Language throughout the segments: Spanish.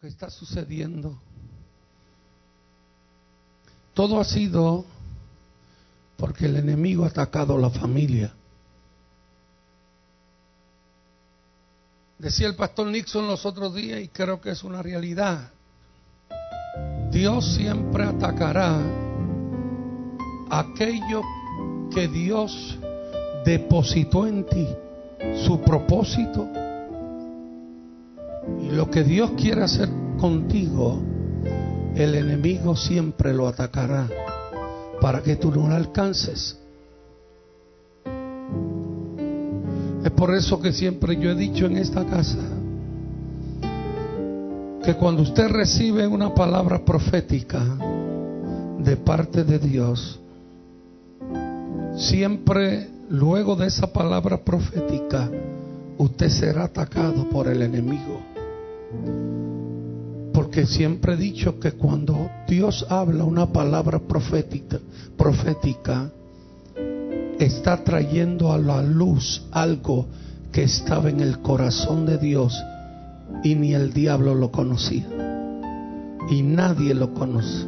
que está sucediendo, todo ha sido porque el enemigo ha atacado la familia. Decía el pastor Nixon los otros días y creo que es una realidad. Dios siempre atacará aquello que Dios depositó en ti, su propósito lo que Dios quiere hacer contigo, el enemigo siempre lo atacará para que tú no lo alcances. Es por eso que siempre yo he dicho en esta casa que cuando usted recibe una palabra profética de parte de Dios, siempre luego de esa palabra profética, usted será atacado por el enemigo. Porque siempre he dicho que cuando Dios habla una palabra profética, profética, está trayendo a la luz algo que estaba en el corazón de Dios y ni el diablo lo conocía. Y nadie lo conoce.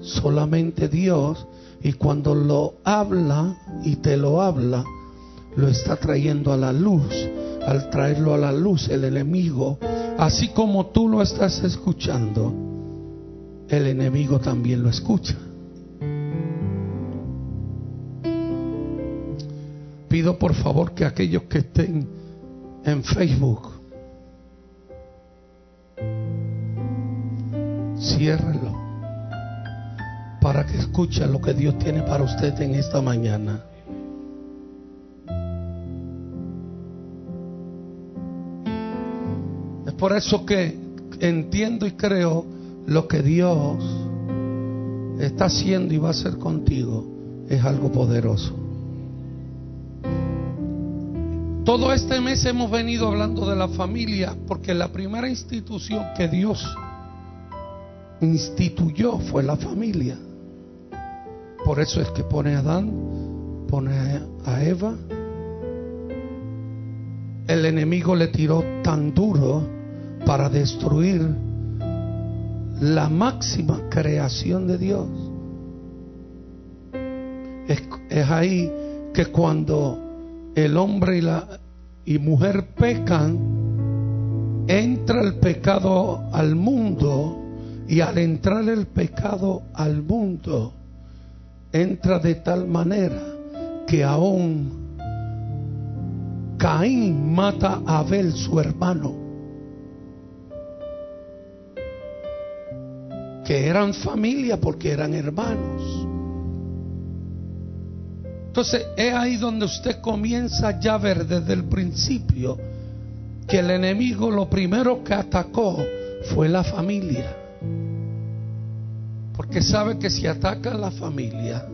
Solamente Dios. Y cuando lo habla y te lo habla, lo está trayendo a la luz. Al traerlo a la luz, el enemigo, así como tú lo estás escuchando, el enemigo también lo escucha. Pido por favor que aquellos que estén en Facebook, ciérrelo para que escuche lo que Dios tiene para usted en esta mañana. Por eso que entiendo y creo lo que Dios está haciendo y va a hacer contigo es algo poderoso. Todo este mes hemos venido hablando de la familia porque la primera institución que Dios instituyó fue la familia. Por eso es que pone a Adán, pone a Eva. El enemigo le tiró tan duro para destruir la máxima creación de Dios. Es, ahí que cuando el hombre y la y mujer pecan, entra el pecado al mundo y al entrar el pecado al mundo, entra de tal manera que aún Caín mata a Abel, su hermano, que eran familia porque eran hermanos. Entonces es ahí donde usted comienza ya a ver desde el principio que el enemigo lo primero que atacó fue la familia. Porque sabe que si ataca la familia,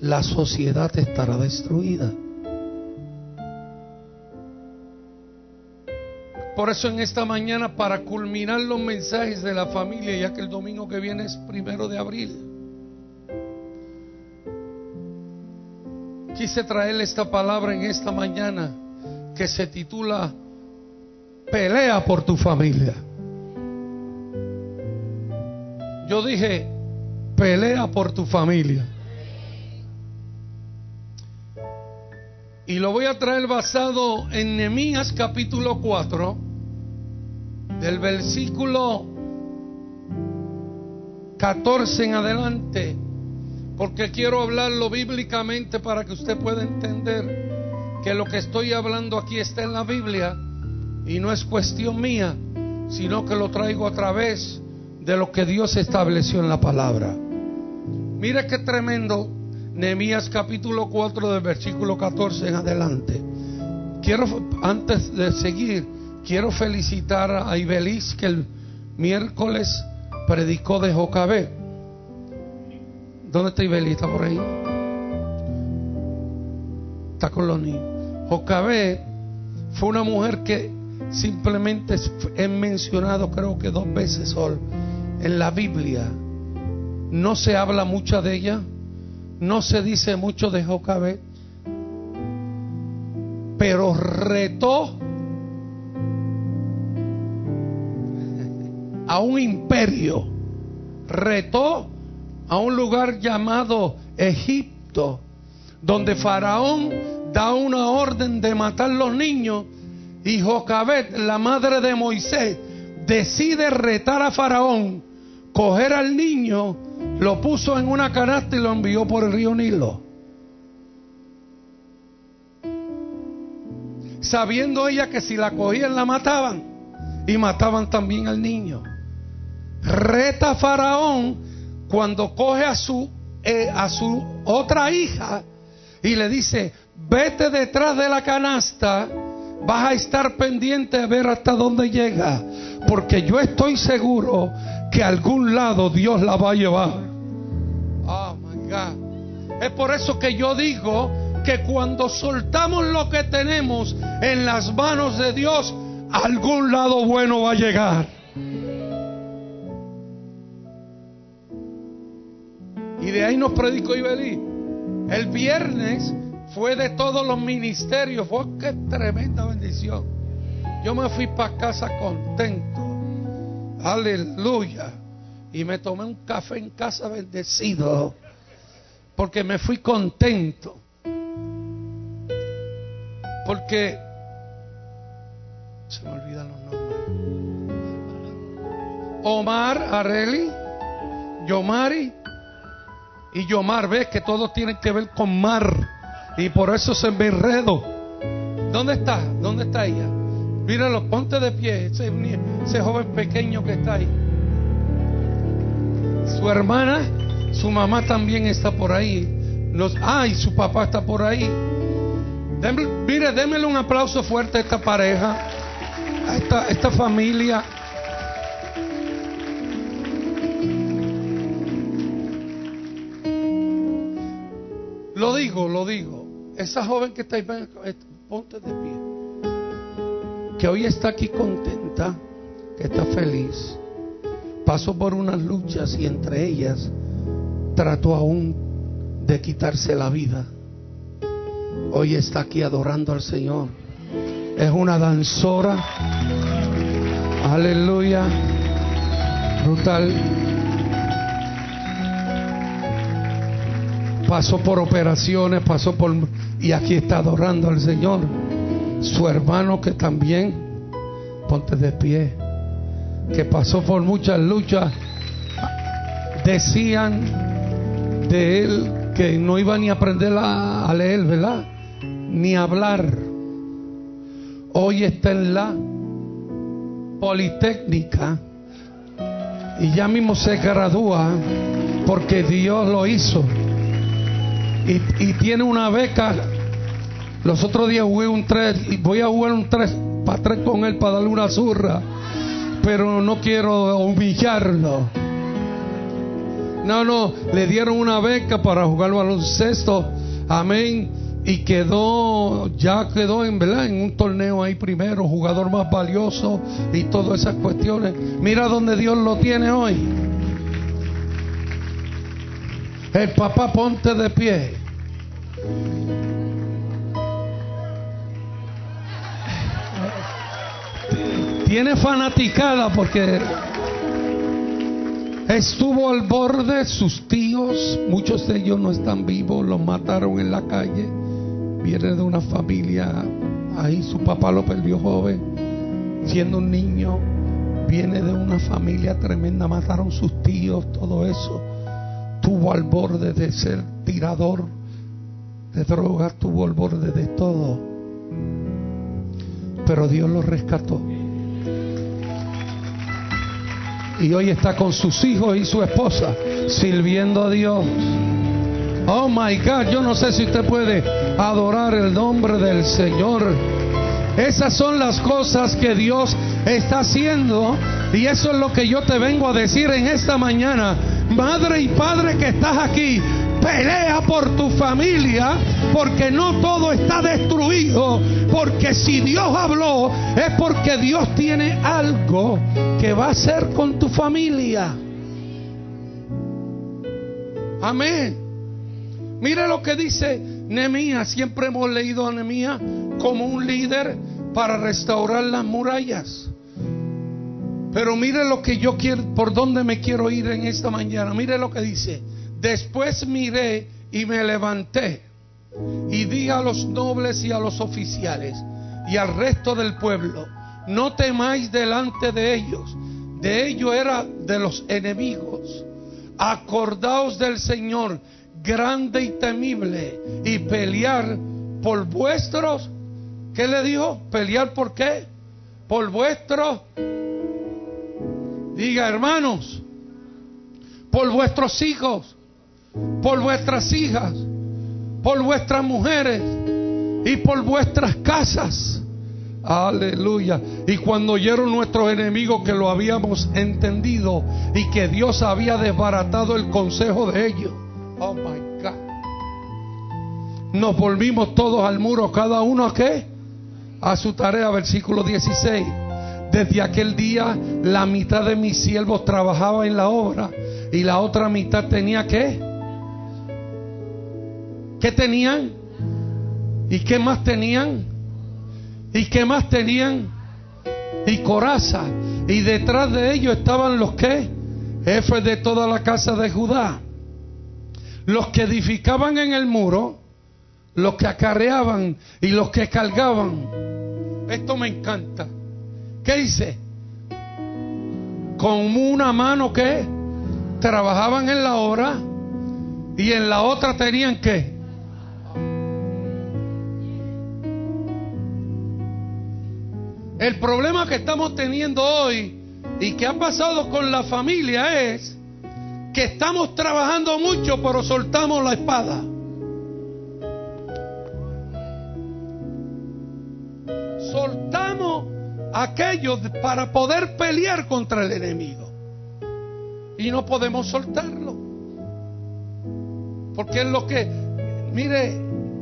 la sociedad estará destruida. Por eso en esta mañana, para culminar los mensajes de la familia, ya que el domingo que viene es primero de abril, quise traerle esta palabra en esta mañana que se titula Pelea por tu familia. Yo dije, pelea por tu familia. Y lo voy a traer basado en Nehemías capítulo 4, del versículo 14 en adelante, porque quiero hablarlo bíblicamente para que usted pueda entender que lo que estoy hablando aquí está en la Biblia y no es cuestión mía, sino que lo traigo a través de lo que Dios estableció en la palabra. Mira qué tremendo Nehemías capítulo 4 del versículo 14 en adelante. Quiero, antes de seguir, quiero felicitar a Ibeliz que el miércoles predicó de Jocabé. ¿Dónde está Ibeliz? ¿Está por ahí? Está con los niños. Jocabé fue una mujer que simplemente he mencionado creo que dos veces solo en la Biblia. No se habla mucho de ella no se dice mucho de Jocabet, pero retó a un imperio, retó a un lugar llamado Egipto, donde Faraón da una orden de matar los niños y Jocabet, la madre de Moisés, decide retar a Faraón, coger al niño, lo puso en una canasta y lo envió por el río Nilo. Sabiendo ella que si la cogían la mataban y mataban también al niño. Reta a Faraón cuando coge a su, eh, a su otra hija y le dice, vete detrás de la canasta, vas a estar pendiente a ver hasta dónde llega, porque yo estoy seguro que algún lado Dios la va a llevar. Oh my God. Es por eso que yo digo que cuando soltamos lo que tenemos en las manos de Dios, algún lado bueno va a llegar. Y de ahí nos predicó Ibelí. El viernes fue de todos los ministerios. Fue que tremenda bendición. Yo me fui para casa contento. Aleluya. Y me tomé un café en casa bendecido. Porque me fui contento. Porque se me olvidan los nombres. Omar Areli, Yomari y Yomar. Ves que todos tienen que ver con mar. Y por eso se me enredo. ¿Dónde está? ¿Dónde está ella? Míralo, ponte de pie. Ese, joven pequeño que está ahí. Su hermana, su mamá también está por ahí. Los, ah, su papá está por ahí. mire, démele un aplauso fuerte a esta pareja, a esta familia. Lo digo, lo digo. Esa joven que está ahí, ponte de pie. Que hoy está aquí contenta, que está feliz. Pasó por unas luchas y entre ellas trató aún de quitarse la vida. Hoy está aquí adorando al Señor. Es una danzora. Aleluya. Brutal. Pasó por operaciones, pasó por... Y aquí está adorando al Señor. Su hermano que también, ponte de pie, que pasó por muchas luchas, decían de él que no iba ni a aprender a, a leer, ¿verdad? Ni a hablar. Hoy está en la Politécnica y ya mismo se gradúa porque Dios lo hizo. Y, tiene una beca. Los otros días jugué un 3 y voy a jugar un 3 para 3 con él para darle una zurra. Pero no quiero humillarlo. No, no, le dieron una beca para jugar baloncesto. Amén. Y quedó, ya quedó en, ¿verdad? en un torneo ahí primero, jugador más valioso y todas esas cuestiones. Mira donde Dios lo tiene hoy. El papá ponte de pie. Tiene fanaticada porque estuvo al borde, sus tíos, muchos de ellos no están vivos, los mataron en la calle. Viene de una familia, ahí su papá lo perdió joven, siendo un niño. Viene de una familia tremenda, mataron sus tíos, todo eso estuvo al borde de ser tirador de drogas, estuvo al borde de todo. Pero Dios lo rescató. Y hoy está con sus hijos y su esposa sirviendo a Dios. Oh my God, yo no sé si usted puede adorar el nombre del Señor. Esas son las cosas que Dios está haciendo y eso es lo que yo te vengo a decir en esta mañana. Madre y padre que estás aquí, pelea por tu familia porque no todo está destruido. Porque si Dios habló es porque Dios tiene algo que va a hacer con tu familia. Amén. Mire lo que dice Nehemías. Siempre hemos leído a Nehemías como un líder para restaurar las murallas. Pero mire lo que yo quiero, por dónde me quiero ir en esta mañana. Mire lo que dice. Después miré y me levanté y di a los nobles y a los oficiales y al resto del pueblo, no temáis delante de ellos. De ellos era de los enemigos. Acordaos del Señor, grande y temible, y pelear por vuestros. ¿Qué le dijo? ¿Pelear por qué? Por vuestros Diga, hermanos, por vuestros hijos, por vuestras hijas, por vuestras mujeres y por vuestras casas. Aleluya. Y cuando oyeron nuestros enemigos que lo habíamos entendido y que Dios había desbaratado el consejo de ellos. Oh my God. Nos volvimos todos al muro, cada uno a qué? A su tarea, versículo 16. Desde aquel día la mitad de mis siervos trabajaba en la obra y la otra mitad tenía qué? ¿Qué tenían? ¿Y qué más tenían? ¿Y qué más tenían? Y coraza. Y detrás de ellos estaban los que? Jefes de toda la casa de Judá. Los que edificaban en el muro, los que acarreaban y los que cargaban. Esto me encanta. ¿Qué dice? Con una mano que trabajaban en la obra y en la otra tenían que. El problema que estamos teniendo hoy y que ha pasado con la familia es que estamos trabajando mucho pero soltamos la espada. Soltamos aquello para poder pelear contra el enemigo. Y no podemos soltarlo. Porque es lo que, mire,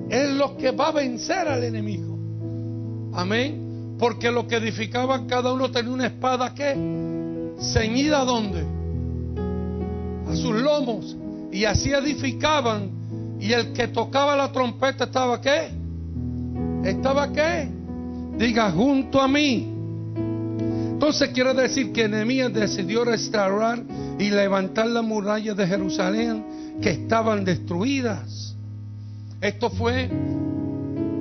es lo que va a vencer al enemigo. Amén. Porque lo que edificaban cada uno tenía una espada que ceñida a dónde? A sus lomos. Y así edificaban. Y el que tocaba la trompeta estaba qué? Estaba qué? Diga junto a mí. Entonces quiere decir que Nehemías decidió restaurar y levantar las murallas de Jerusalén que estaban destruidas. Esto fue,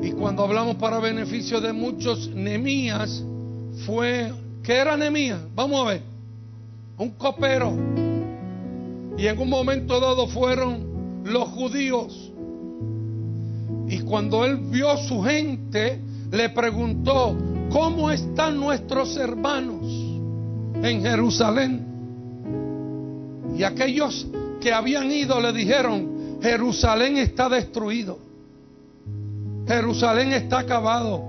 y cuando hablamos para beneficio de muchos, Nehemías fue, ¿qué era Nehemías? Vamos a ver, un copero. Y en un momento dado fueron los judíos. Y cuando él vio su gente, le preguntó, ¿Cómo están nuestros hermanos en Jerusalén? Y aquellos que habían ido le dijeron, Jerusalén está destruido. Jerusalén está acabado.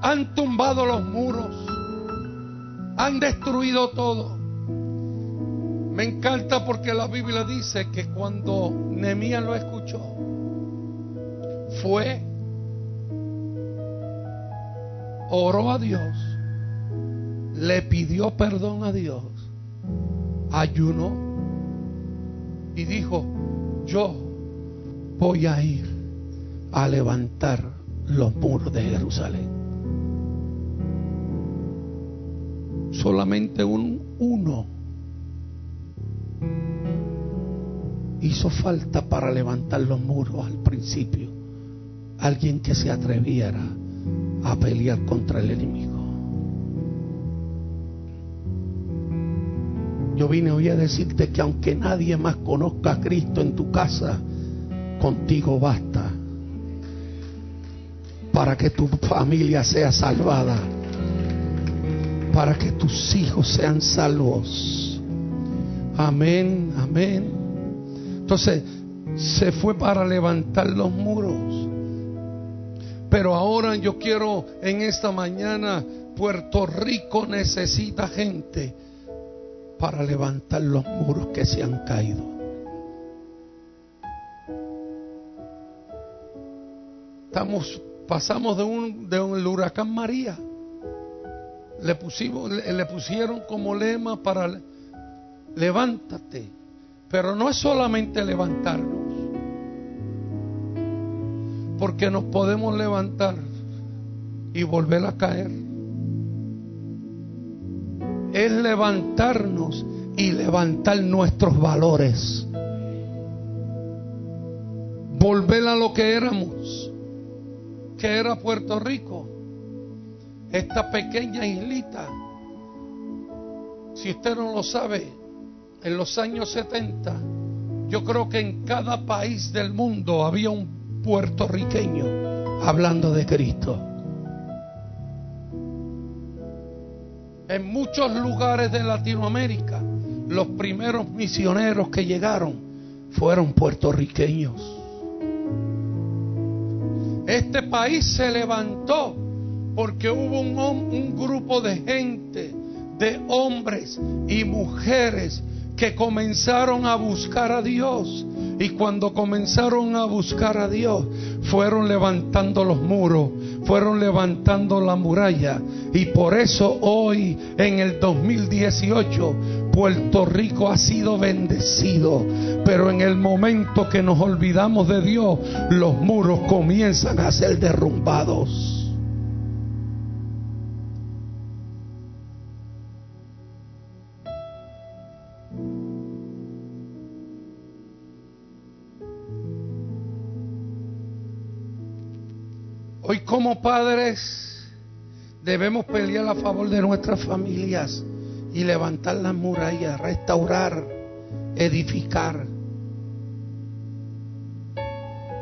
Han tumbado los muros. Han destruido todo. Me encanta porque la Biblia dice que cuando Nehemías lo escuchó, fue oró a Dios, le pidió perdón a Dios, ayunó y dijo, yo voy a ir a levantar los muros de Jerusalén. Solamente un uno hizo falta para levantar los muros al principio. Alguien que se atreviera a pelear contra el enemigo. Yo vine hoy a decirte que aunque nadie más conozca a Cristo en tu casa, contigo basta para que tu familia sea salvada, para que tus hijos sean salvos. Amén, amén. Entonces se fue para levantar los muros. Pero ahora yo quiero en esta mañana, Puerto Rico necesita gente para levantar los muros que se han caído. Estamos, pasamos de un, de un huracán María. Le, pusimos, le pusieron como lema para levántate. Pero no es solamente levantarnos porque nos podemos levantar y volver a caer. es levantarnos y levantar nuestros valores. Volver a lo que éramos, que era Puerto Rico, esta pequeña islita. Si usted no lo sabe, en los años 70, yo creo que en cada país del mundo había un puertorriqueño hablando de Cristo. En muchos lugares de Latinoamérica, los primeros misioneros que llegaron fueron puertorriqueños. Este país se levantó porque hubo un, un grupo de gente, de hombres y mujeres que comenzaron a buscar a Dios. Y cuando comenzaron a buscar a Dios, fueron levantando los muros, fueron levantando la muralla. Y por eso hoy, en el 2018, Puerto Rico ha sido bendecido. Pero en el momento que nos olvidamos de Dios, los muros comienzan a ser derrumbados. Padres debemos pelear a favor de nuestras familias y levantar las murallas, restaurar, edificar.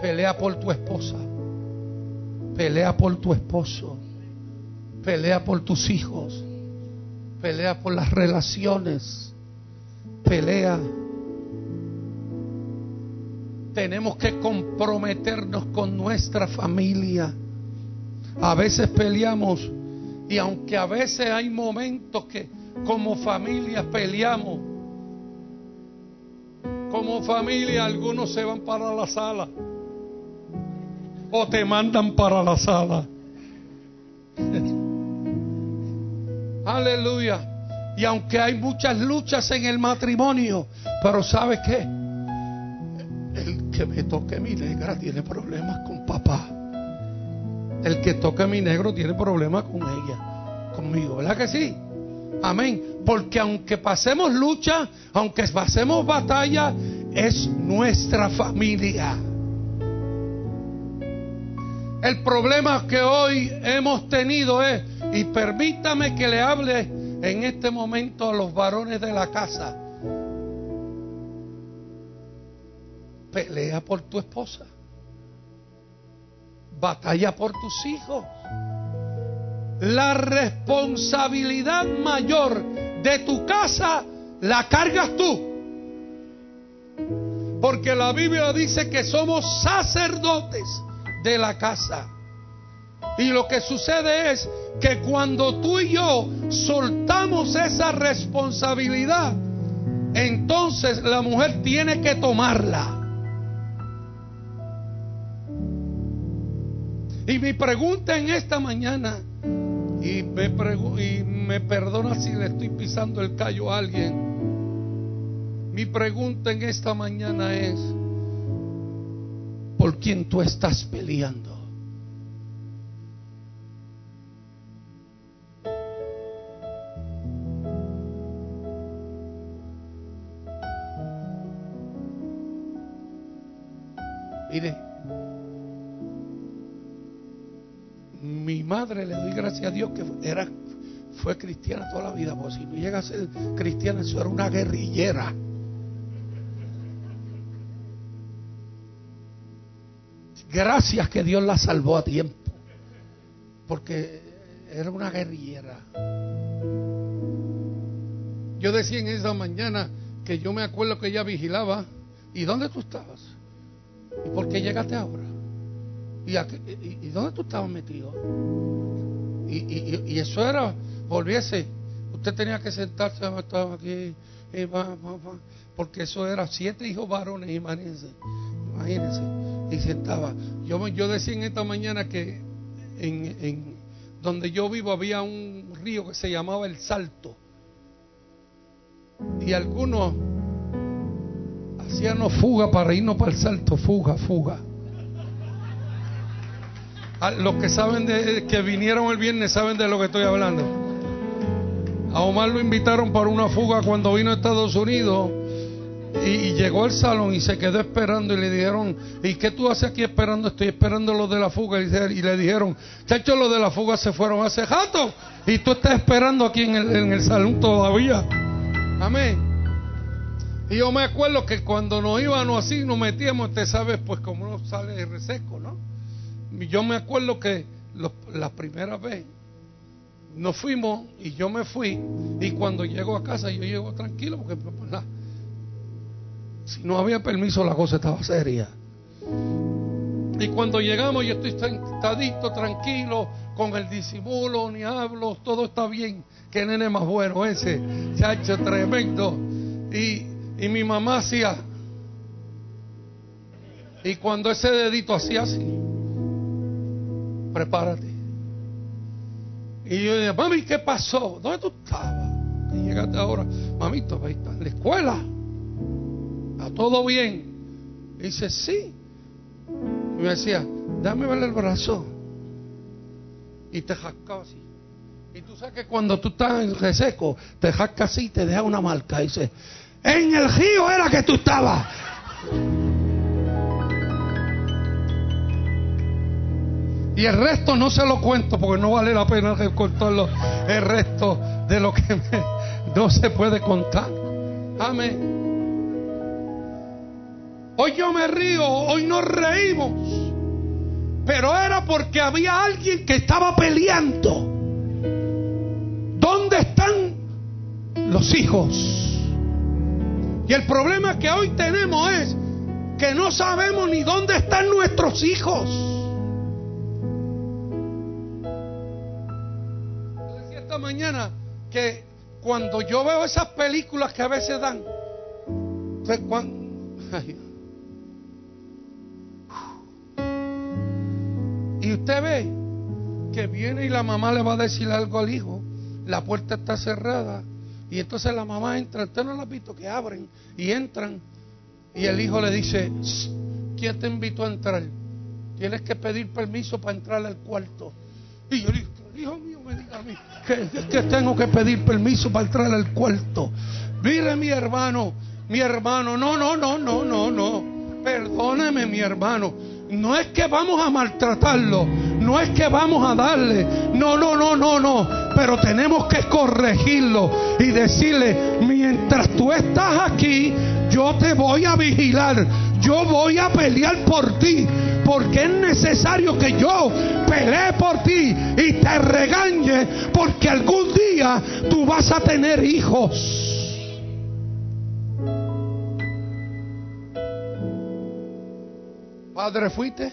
Pelea por tu esposa, pelea por tu esposo, pelea por tus hijos, pelea por las relaciones, pelea. Tenemos que comprometernos con nuestra familia a veces peleamos y aunque a veces hay momentos que como familia peleamos, como familia algunos se van para la sala o te mandan para la sala. Aleluya. Y aunque hay muchas luchas en el matrimonio, pero ¿sabe qué? El que me toque mi negra tiene problemas con papá. El que toca mi negro tiene problemas con ella, conmigo, ¿verdad que sí? Amén. Porque aunque pasemos lucha, aunque pasemos batalla, es nuestra familia. El problema que hoy hemos tenido es, y permítame que le hable en este momento a los varones de la casa, pelea por tu esposa batalla por tus hijos. La responsabilidad mayor de tu casa la cargas tú. Porque la Biblia dice que somos sacerdotes de la casa. Y lo que sucede es que cuando tú y yo soltamos esa responsabilidad, entonces la mujer tiene que tomarla. Y mi pregunta en esta mañana, y me, y me perdona si le estoy pisando el callo a alguien, mi pregunta en esta mañana es, ¿por quién tú estás peleando? Mire, mi madre le doy gracias a Dios que era fue cristiana toda la vida, porque si no llega a ser cristiana, eso era una guerrillera. Gracias que Dios la salvó a tiempo, porque era una guerrillera. Yo decía en esa mañana que yo me acuerdo que ella vigilaba. ¿Y dónde tú estabas? ¿Y por qué llegaste ahora? ¿Y, dónde tú estabas metido? Y, eso era, volviese, usted tenía que sentarse, estaba aquí, porque eso era siete hijos varones, imagínense, imagínense, y sentaba. Yo, yo decía en esta mañana que en, en donde yo vivo había un río que se llamaba El Salto, y algunos hacían fuga para irnos para el Salto, fuga, fuga. Ah, los que saben de que vinieron el viernes saben de lo que estoy hablando. A Omar lo invitaron para una fuga cuando vino a Estados Unidos y, llegó al salón y se quedó esperando y le dijeron, ¿y qué tú haces aquí esperando? Estoy esperando los de la fuga. Y, le dijeron, chacho, los de la fuga se fueron hace rato y tú estás esperando aquí en el, salón todavía. Amén. Y yo me acuerdo que cuando nos íbamos así, nos metíamos, te sabes, pues como no sale reseco, ¿no? Yo me acuerdo que la primera vez nos fuimos y yo me fui y cuando llego a casa yo llego tranquilo porque pues, pues, si no había permiso la cosa estaba seria. Y cuando llegamos yo estoy sentadito, tranquilo, con el disimulo, ni hablo, todo está bien. Qué nene más bueno ese, chacho tremendo. Y, y mi mamá hacía, y cuando ese dedito hacía así, prepárate. Y yo dije, mami, ¿qué pasó? ¿Dónde tú estabas? Y llegaste ahora, mamito, ahí está en la escuela. ¿Está todo bien? Dice, sí. Y me decía, dame ver el brazo. Y te jascaba así. Y tú sabes que cuando tú estás en reseco, te jasca así y te deja una marca. Dice, en el río era que tú estabas. Y el resto no se lo cuento porque no vale la pena contarlo. El resto de lo que no se puede contar. Amén. Hoy yo me río, hoy nos reímos. Pero era porque había alguien que estaba peleando. ¿Dónde están los hijos? Y el problema que hoy tenemos es que no sabemos ni dónde están nuestros hijos. Mañana que cuando yo veo esas películas que a veces dan, y usted ve que viene y la mamá le va a decir algo al hijo, la puerta está cerrada, y entonces la mamá entra, usted no lo ha visto que abren y entran, y el hijo le dice, ¿quién te invitó a entrar? Tienes que pedir permiso para entrar al cuarto. Y yo digo, hijo mío que, tengo que pedir permiso para entrar al cuarto. Mire mi hermano, mi hermano, no, no, no, no, no, no. Perdóneme mi hermano. No es que vamos a maltratarlo, no es que vamos a darle, no, no, no, no, no, pero tenemos que corregirlo y decirle, mientras tú estás aquí, yo te voy a vigilar, yo voy a pelear por ti, porque es necesario que yo pelee por ti y te regañe, porque algún día tú vas a tener hijos. Padre, fuiste.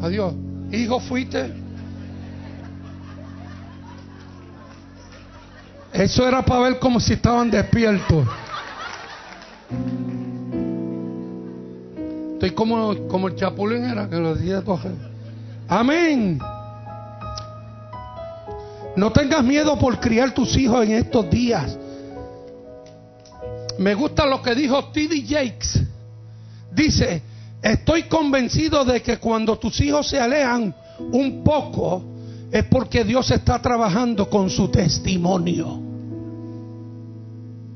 Adiós. Hijo, fuiste. Eso era para ver como si estaban despiertos. Estoy como, como el chapulín era que lo decía Amén. No tengas miedo por criar tus hijos en estos días. Me gusta lo que dijo T.D. Jakes. Dice, estoy convencido de que cuando tus hijos se alejan un poco es porque Dios está trabajando con su testimonio.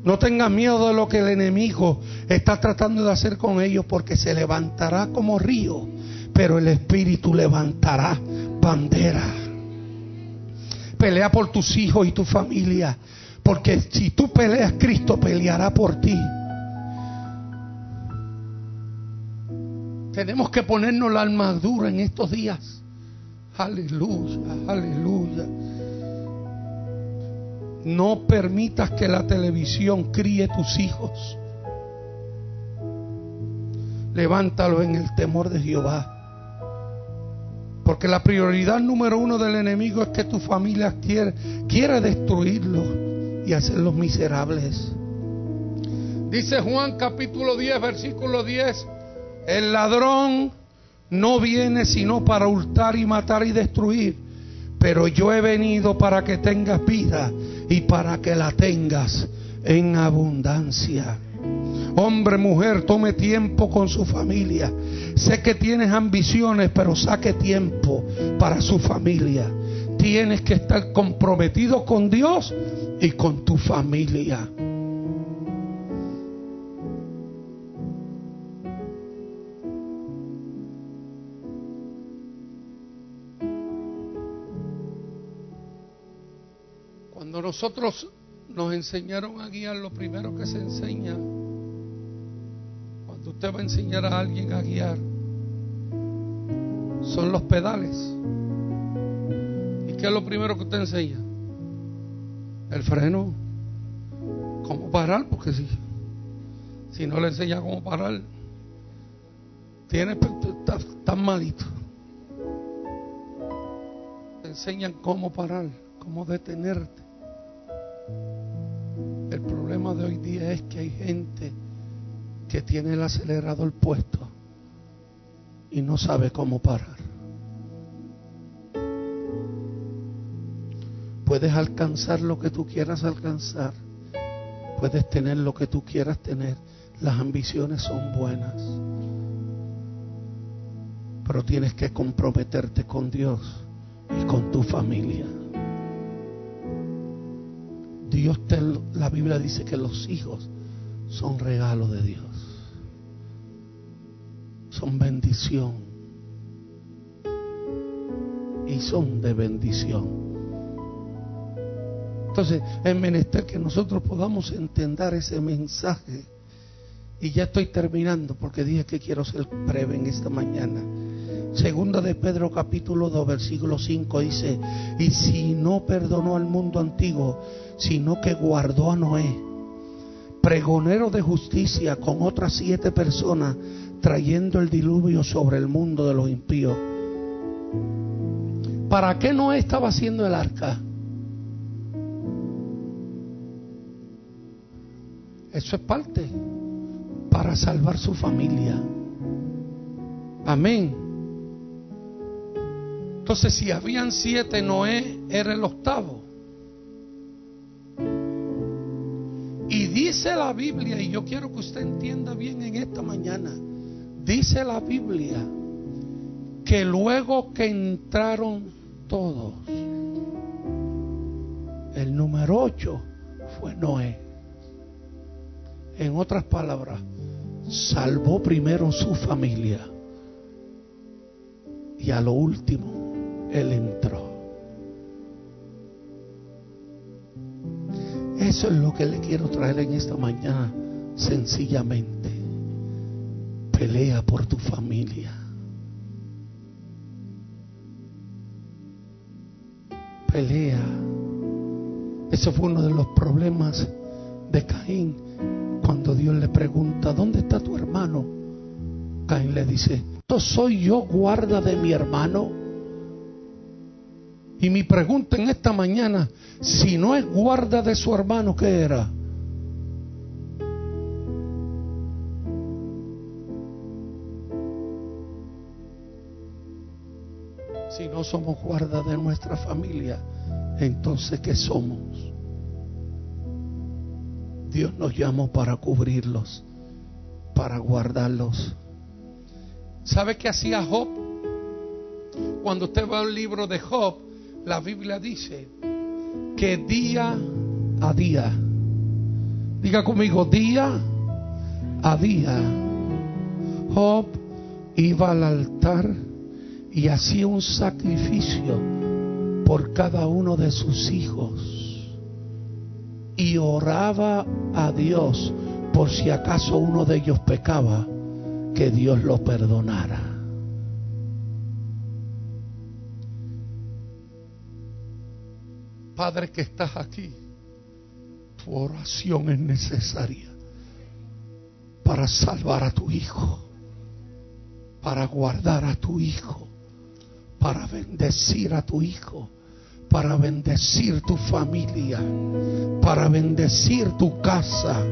No tengan miedo de lo que el enemigo está tratando de hacer con ellos porque se levantará como río, pero el Espíritu levantará bandera. Pelea por tus hijos y tu familia, porque si tú peleas, Cristo peleará por ti. Tenemos que ponernos la armadura en estos días. Aleluya, aleluya. No permitas que la televisión críe tus hijos. Levántalo en el temor de Jehová. Porque la prioridad número uno del enemigo es que tu familia quiere, quiere destruirlos y hacerlos miserables. Dice Juan capítulo 10, versículo 10, el ladrón no viene sino para hurtar y matar y destruir, pero yo he venido para que tengas vida y para que la tengas en abundancia. Hombre, mujer, tome tiempo con su familia. Sé que tienes ambiciones, pero saque tiempo para su familia. tienes que estar comprometido con Dios y con tu familia. Nosotros nos enseñaron a guiar, lo primero que se enseña, cuando usted va a enseñar a alguien a guiar, son los pedales. ¿Y qué es lo primero que usted enseña? El freno. ¿Cómo parar? Porque si, si no le enseña cómo parar, tiene tan malito. Te enseñan cómo parar, cómo detenerte. El problema de hoy día es que hay gente que tiene el acelerador puesto y no sabe cómo parar. Puedes alcanzar lo que tú quieras alcanzar. Puedes tener lo que tú quieras tener. Las ambiciones son buenas. Pero tienes que comprometerte con Dios y con tu familia. Dios te, la Biblia dice que los hijos son regalo de Dios. Son bendición. Y son de bendición. Entonces, es menester que nosotros podamos entender ese mensaje. Y ya estoy terminando porque dije que quiero ser breve en esta mañana. Segunda de Pedro capítulo 2 versículo 5 dice, y si no perdonó al mundo antiguo, sino que guardó a Noé, pregonero de justicia con otras siete personas, trayendo el diluvio sobre el mundo de los impíos. ¿Para qué Noé estaba haciendo el arca? Eso es parte para salvar su familia. Amén. Entonces, si habían siete, Noé era el octavo. Y dice la Biblia, y yo quiero que usted entienda bien en esta mañana, dice la Biblia que luego que entraron todos, el número ocho fue Noé. En otras palabras, salvó primero su familia y a lo último él entró. Eso es lo que le quiero traer en esta mañana, sencillamente. Pelea por tu familia. Pelea. Eso fue uno de los problemas de Caín. Cuando Dios le pregunta, ¿dónde está tu hermano? Caín le dice, ¿no soy yo guarda de mi hermano? Y mi pregunta en esta mañana, si no es guarda de su hermano, ¿qué era? Si no somos guarda de nuestra familia, entonces ¿qué somos? Dios nos llamó para cubrirlos, para guardarlos. ¿Sabe qué hacía Job? Cuando usted va al libro de Job, la Biblia dice que día a día, diga conmigo, día a día, Job iba al altar y hacía un sacrificio por cada uno de sus hijos. Y oraba a Dios por si acaso uno de ellos pecaba, que Dios lo perdonara. Padre que estás aquí, tu oración es necesaria para salvar a tu hijo, para guardar a tu hijo, para bendecir a tu hijo, para bendecir tu familia, para bendecir tu casa,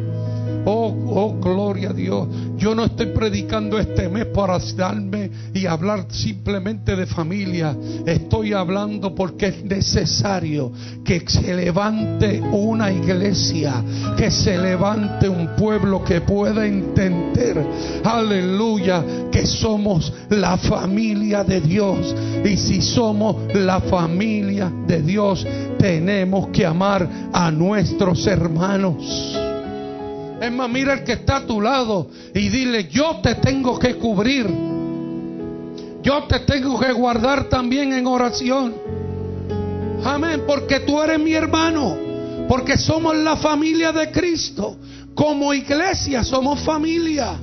Oh, oh, gloria a Dios. Yo no estoy predicando este mes para darme y hablar simplemente de familia. Estoy hablando porque es necesario que se levante una iglesia, que se levante un pueblo que pueda entender, aleluya, que somos la familia de Dios. Y si somos la familia de Dios, tenemos que amar a nuestros hermanos. Es más, mira el que está a tu lado y dile, yo te tengo que cubrir. Yo te tengo que guardar también en oración. Amén, porque tú eres mi hermano, porque somos la familia de Cristo. Como iglesia somos familia.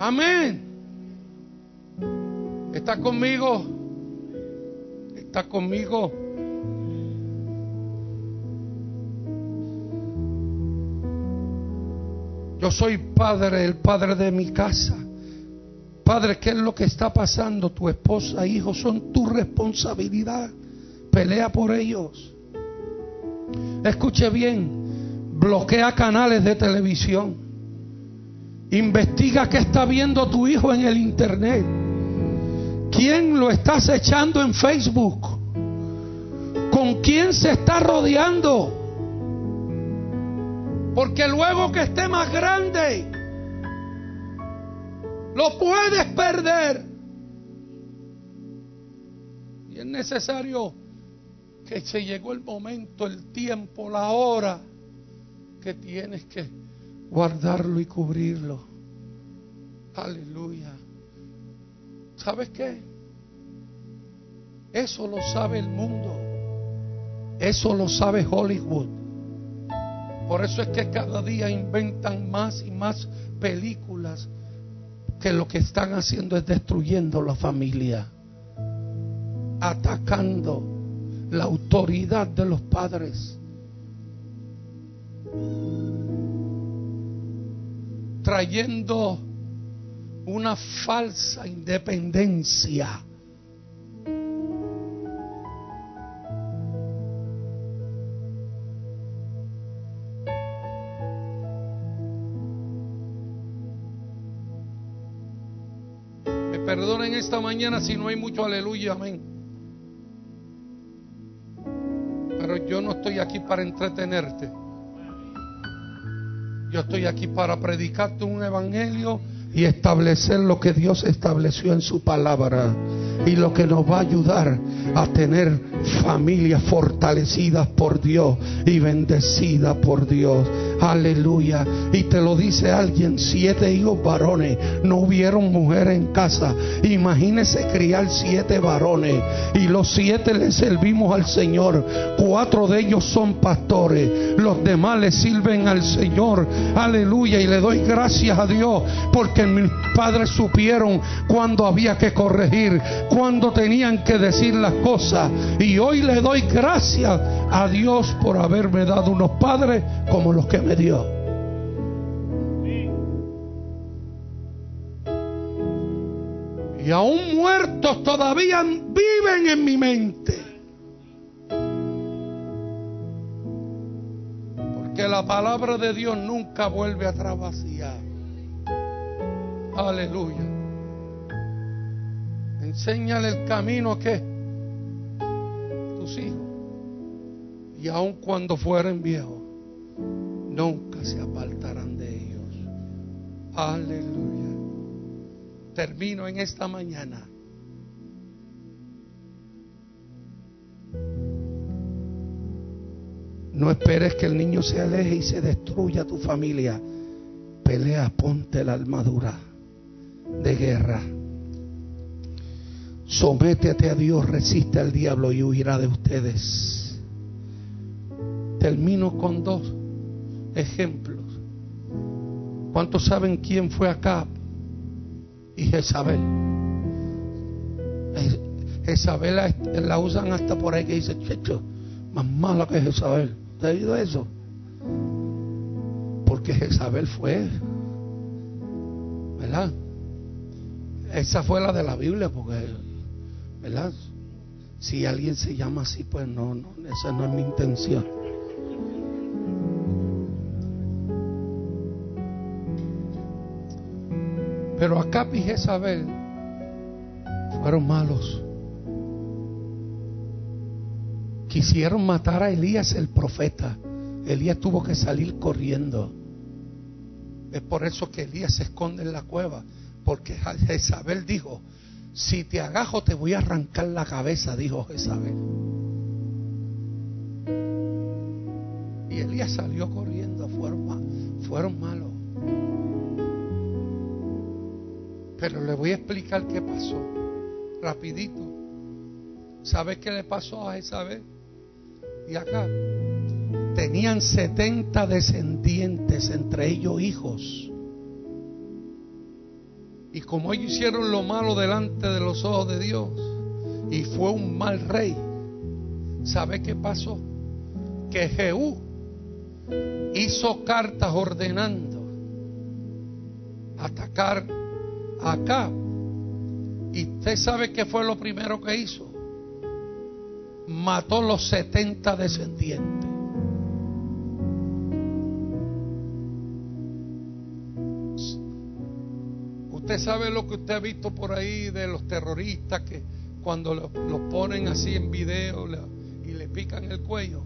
Amén. ¿Está conmigo? ¿Está conmigo? Yo soy padre, el padre de mi casa. Padre, ¿qué es lo que está pasando? Tu esposa, hijo, son tu responsabilidad. Pelea por ellos. Escuche bien, bloquea canales de televisión. Investiga qué está viendo tu hijo en el internet. ¿Quién lo estás echando en Facebook? ¿Con quién se está rodeando? Porque luego que esté más grande, lo puedes perder. Y es necesario que se llegó el momento, el tiempo, la hora, que tienes que guardarlo y cubrirlo. Aleluya. ¿Sabes qué? Eso lo sabe el mundo. Eso lo sabe Hollywood. Por eso es que cada día inventan más y más películas que lo que están haciendo es destruyendo la familia, atacando la autoridad de los padres, trayendo una falsa independencia perdonen esta mañana si no hay mucho aleluya, amén. Pero yo no estoy aquí para entretenerte. Yo estoy aquí para predicarte un evangelio y establecer lo que Dios estableció en su palabra y lo que nos va a ayudar a tener familias fortalecidas por Dios y bendecidas por Dios. Aleluya. Y te lo dice alguien, siete hijos varones, no hubieron mujeres en casa. Imagínese criar siete varones y los siete le servimos al Señor. Cuatro de ellos son pastores, los demás le sirven al Señor. Aleluya. Y le doy gracias a Dios porque mis padres supieron cuando había que corregir, cuando tenían que decir las cosas. Y hoy le doy gracias a Dios por haberme dado unos padres como los que me dio. Y aún muertos todavía viven en mi mente. Porque la palabra de Dios nunca vuelve a vacía. Aleluya. Enséñale el camino que tus hijos. Y aun cuando fueren viejos, nunca se apartarán de ellos. Aleluya. Termino en esta mañana. No esperes que el niño se aleje y se destruya tu familia. Pelea, ponte la armadura de guerra. Sométete a Dios, resiste al diablo y huirá de ustedes. Termino con dos ejemplos. ¿Cuántos saben quién fue acá? Y Jezabel. Jezabel la, la usan hasta por ahí que dice, checho, más mala que Jezabel. ¿Te ha oído eso? Porque Jezabel fue, ¿verdad? Esa fue la de la Biblia, porque, ¿verdad? Si alguien se llama así, pues no, no, esa no es mi intención. Pero acá y Jezabel fueron malos. Quisieron matar a Elías el profeta. Elías tuvo que salir corriendo. Es por eso que Elías se esconde en la cueva. Porque Jezabel dijo, si te agajo te voy a arrancar la cabeza, dijo Jezabel. Y Elías salió corriendo, fueron malos. Pero le voy a explicar qué pasó. Rapidito. ¿Sabes qué le pasó a Jezabel? Y acá tenían 70 descendientes, entre ellos hijos. Y como ellos hicieron lo malo delante de los ojos de Dios, y fue un mal rey, ¿sabe qué pasó? Que Jehú hizo cartas ordenando atacar acá. Y usted sabe qué fue lo primero que hizo. Mató los 70 descendientes. Usted sabe lo que usted ha visto por ahí de los terroristas que cuando los, ponen así en video y le pican el cuello.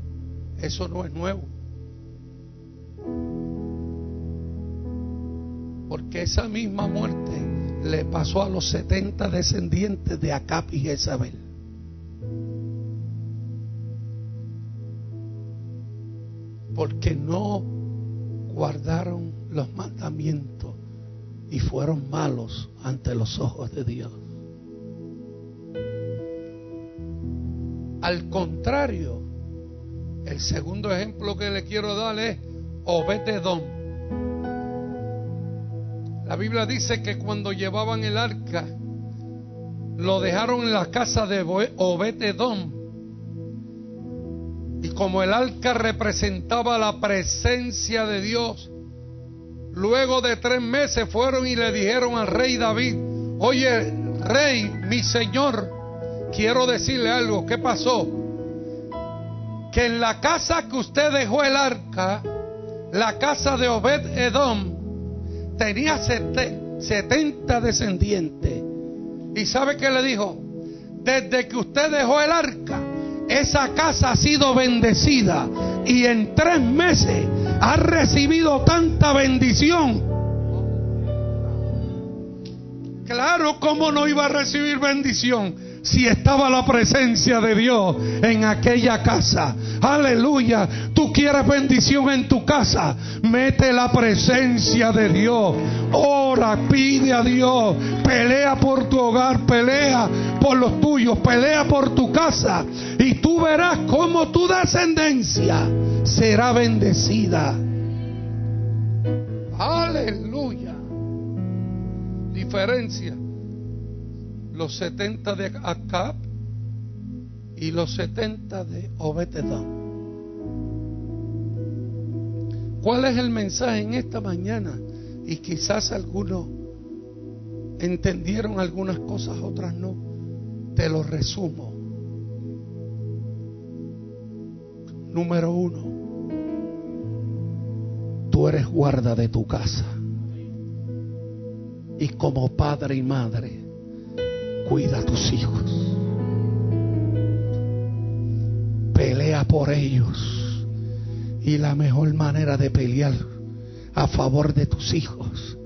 Eso no es nuevo. Porque esa misma muerte le pasó a los 70 descendientes de Acap y Jezabel. Porque no guardaron los mandamientos y fueron malos ante los ojos de Dios. Al contrario, el segundo ejemplo que le quiero dar es Obededón. La Biblia dice que cuando llevaban el arca, lo dejaron en la casa de Obededón. Y como el arca representaba la presencia de Dios, luego de tres meses fueron y le dijeron al rey David, oye, rey, mi señor, quiero decirle algo, ¿qué pasó? Que en la casa que usted dejó el arca, la casa de Obed Edom tenía 70 descendientes. ¿Y sabe qué le dijo? Desde que usted dejó el arca, esa casa ha sido bendecida y en tres meses ha recibido tanta bendición. Claro, ¿cómo no iba a recibir bendición? Si estaba la presencia de Dios en aquella casa. Aleluya. Tú quieres bendición en tu casa. Mete la presencia de Dios. Ora, pide a Dios. Pelea por tu hogar. Pelea por los tuyos. Pelea por tu casa. Y tú verás cómo tu descendencia será bendecida. Aleluya. Diferencia los 70 de Acab y los 70 de Obededón. ¿Cuál es el mensaje en esta mañana? Y quizás algunos entendieron algunas cosas, otras no. Te lo resumo. Número uno, tú eres guarda de tu casa. Y como padre y madre, Cuida a tus hijos. Pelea por ellos. Y la mejor manera de pelear a favor de tus hijos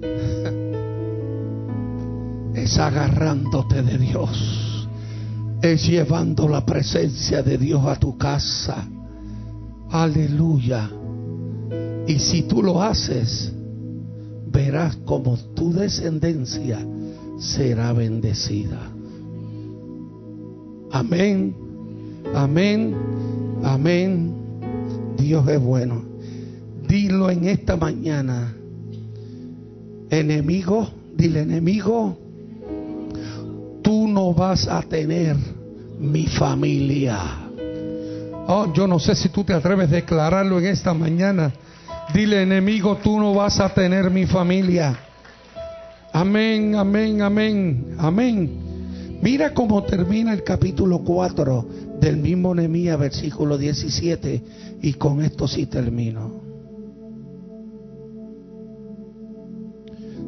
es agarrándote de Dios. Es llevando la presencia de Dios a tu casa. Aleluya. Y si tú lo haces, verás como tu descendencia será bendecida. Amén, amén, amén. Dios es bueno. Dilo en esta mañana. Enemigo, dile enemigo, tú no vas a tener mi familia. Oh, yo no sé si tú te atreves a declararlo en esta mañana. Dile enemigo, tú no vas a tener mi familia. Amén, amén, amén, amén. Mira cómo termina el capítulo 4 del mismo Nehemías, versículo 17, y con esto sí termino.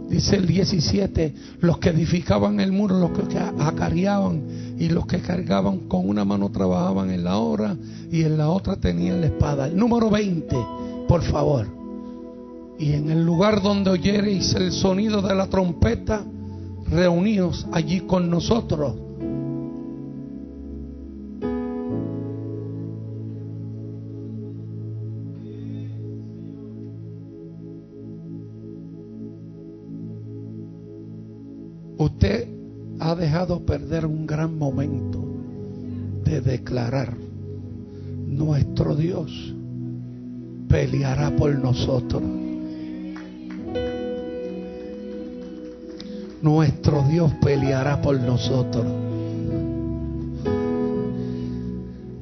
dice el 17, los que edificaban el muro, los que acarreaban y los que cargaban con una mano trabajaban en la obra y en la otra tenían la espada. El número 20, por favor. Y en el lugar donde oyereis el sonido de la trompeta, reunidos allí con nosotros Usted ha dejado perder un gran momento de declarar, nuestro Dios peleará por nosotros. Nuestro Dios peleará por nosotros.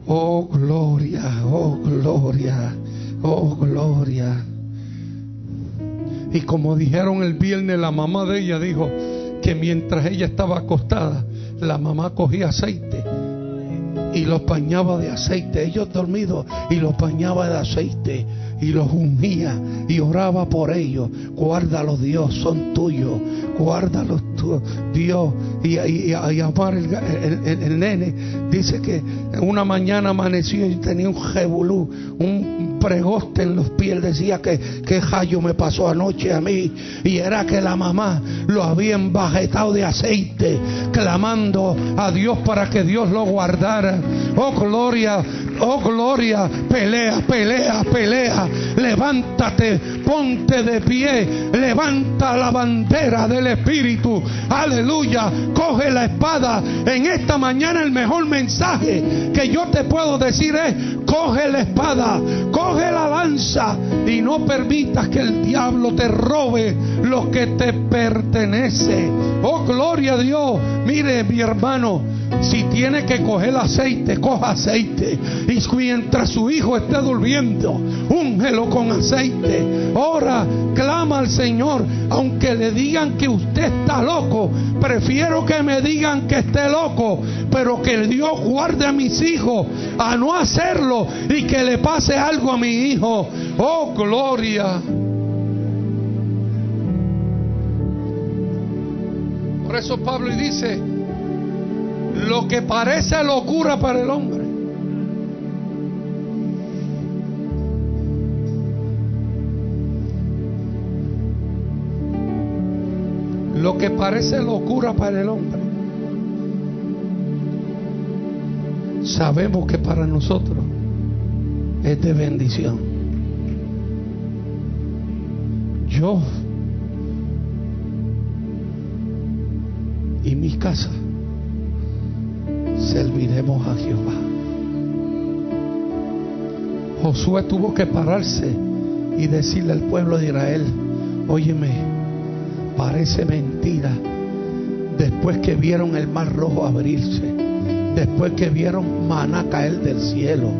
Oh gloria, oh gloria, oh gloria. Y como dijeron el viernes, la mamá de ella dijo, que mientras ella estaba acostada, la mamá cogía aceite y los bañaba de aceite, ellos dormidos y los bañaba de aceite y los ungía y oraba por ellos. Guárdalos Dios, son tuyos. Guárdalos tú, Dios. Y, y, amar el, nene. Dice que una mañana amaneció y tenía un jebulú, un pregoste en los pies. Decía que, que jayo me pasó anoche a mí. Y era que la mamá lo había embajetado de aceite, clamando a Dios para que Dios lo guardara. Oh, gloria, oh, gloria. Pelea, pelea, pelea. Levántate, ponte de pie. Levanta la bandera del Espíritu. Aleluya. Coge la espada. En esta mañana el mejor mensaje que yo te puedo decir es, coge la espada, coge la lanza y no permitas que el diablo te robe lo que te pertenece. Oh, gloria a Dios. Mire, mi hermano, si tiene que coger aceite, coja aceite. Y mientras su hijo esté durmiendo, úngelo con aceite. Ora, clama al Señor. Aunque le digan que usted está loco, prefiero que me digan que esté loco, pero que Dios guarde a mis hijos a no hacerlo y que le pase algo a mi hijo. Oh, gloria. Por eso Pablo dice, lo que parece locura para el hombre. Lo que parece locura para el hombre. Sabemos que para nosotros es de bendición. Yo y mi casa serviremos a Jehová. Josué tuvo que pararse y decirle al pueblo de Israel, óyeme, parece mentira, después que vieron el mar rojo abrirse, después que vieron maná caer del cielo,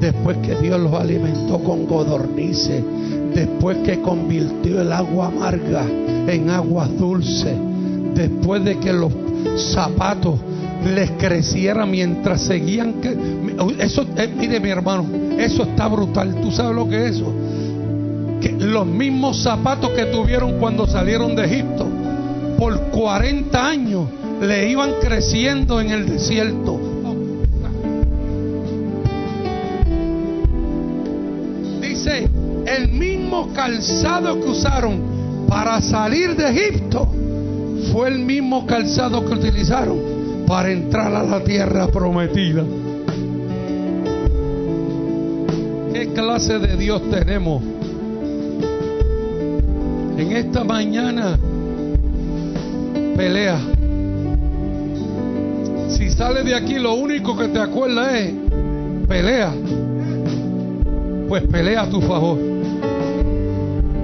después que Dios los alimentó con godornices, después que convirtió el agua amarga en agua dulce, después de que los zapatos les creciera mientras seguían que eso eh, mire mi hermano eso está brutal. Tú sabes lo que es eso que los mismos zapatos que tuvieron cuando salieron de Egipto por 40 años le iban creciendo en el desierto. Dice el mismo calzado que usaron para salir de Egipto fue el mismo calzado que utilizaron para entrar a la tierra prometida. ¿Qué clase de Dios tenemos? En esta mañana pelea. Si sales de aquí lo único que te acuerda es pelea. Pues pelea a tu favor.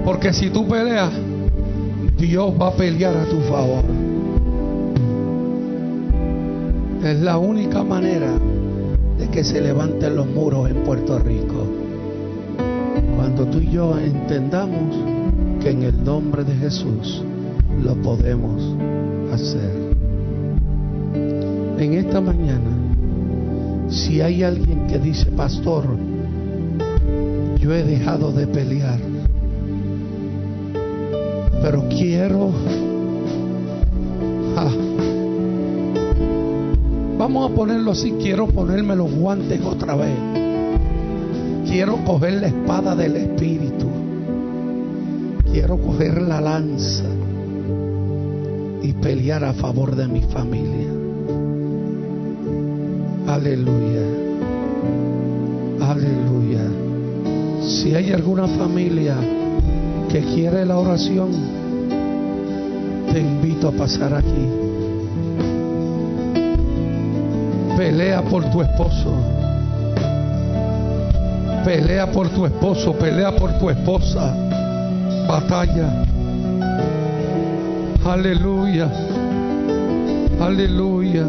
Porque si tú peleas, Dios va a pelear a tu favor. Es la única manera de que se levanten los muros en Puerto Rico. Cuando tú y yo entendamos que en el nombre de Jesús lo podemos hacer. En esta mañana, si hay alguien que dice, pastor, yo he dejado de pelear Pero quiero... vamos a ponerlo así, quiero ponerme los guantes otra vez. Quiero coger la espada del Espíritu. Quiero coger la lanza y pelear a favor de mi familia. Aleluya. Aleluya. Si hay alguna familia que quiere la oración, te invito a pasar aquí. Pelea por tu esposo. Pelea por tu esposo, pelea por tu esposa. Batalla. Aleluya. Aleluya.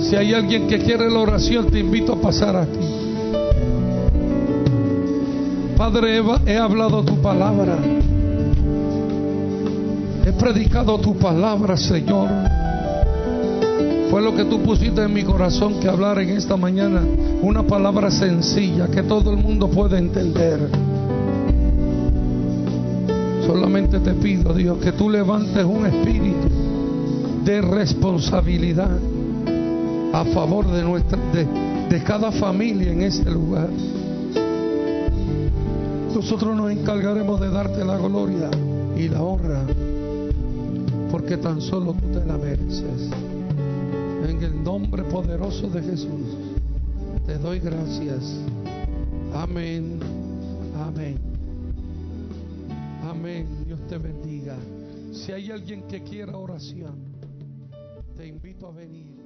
Si hay alguien que quiere la oración, te invito a pasar aquí. Padre, Eva, he hablado tu palabra. He predicado tu palabra, Señor. Fue lo que tú pusiste en mi corazón que hablar en esta mañana. Una palabra sencilla que todo el mundo puede entender. Solamente te pido, Dios, que tú levantes un espíritu de responsabilidad a favor de nuestra de, de cada familia en este lugar. Nosotros nos encargaremos de darte la gloria y la honra, porque tan solo tú te la mereces. Nombre poderoso de Jesús, te doy gracias. Amén. Amén. Amén. Dios te bendiga. Si hay alguien que quiera oración, te invito a venir.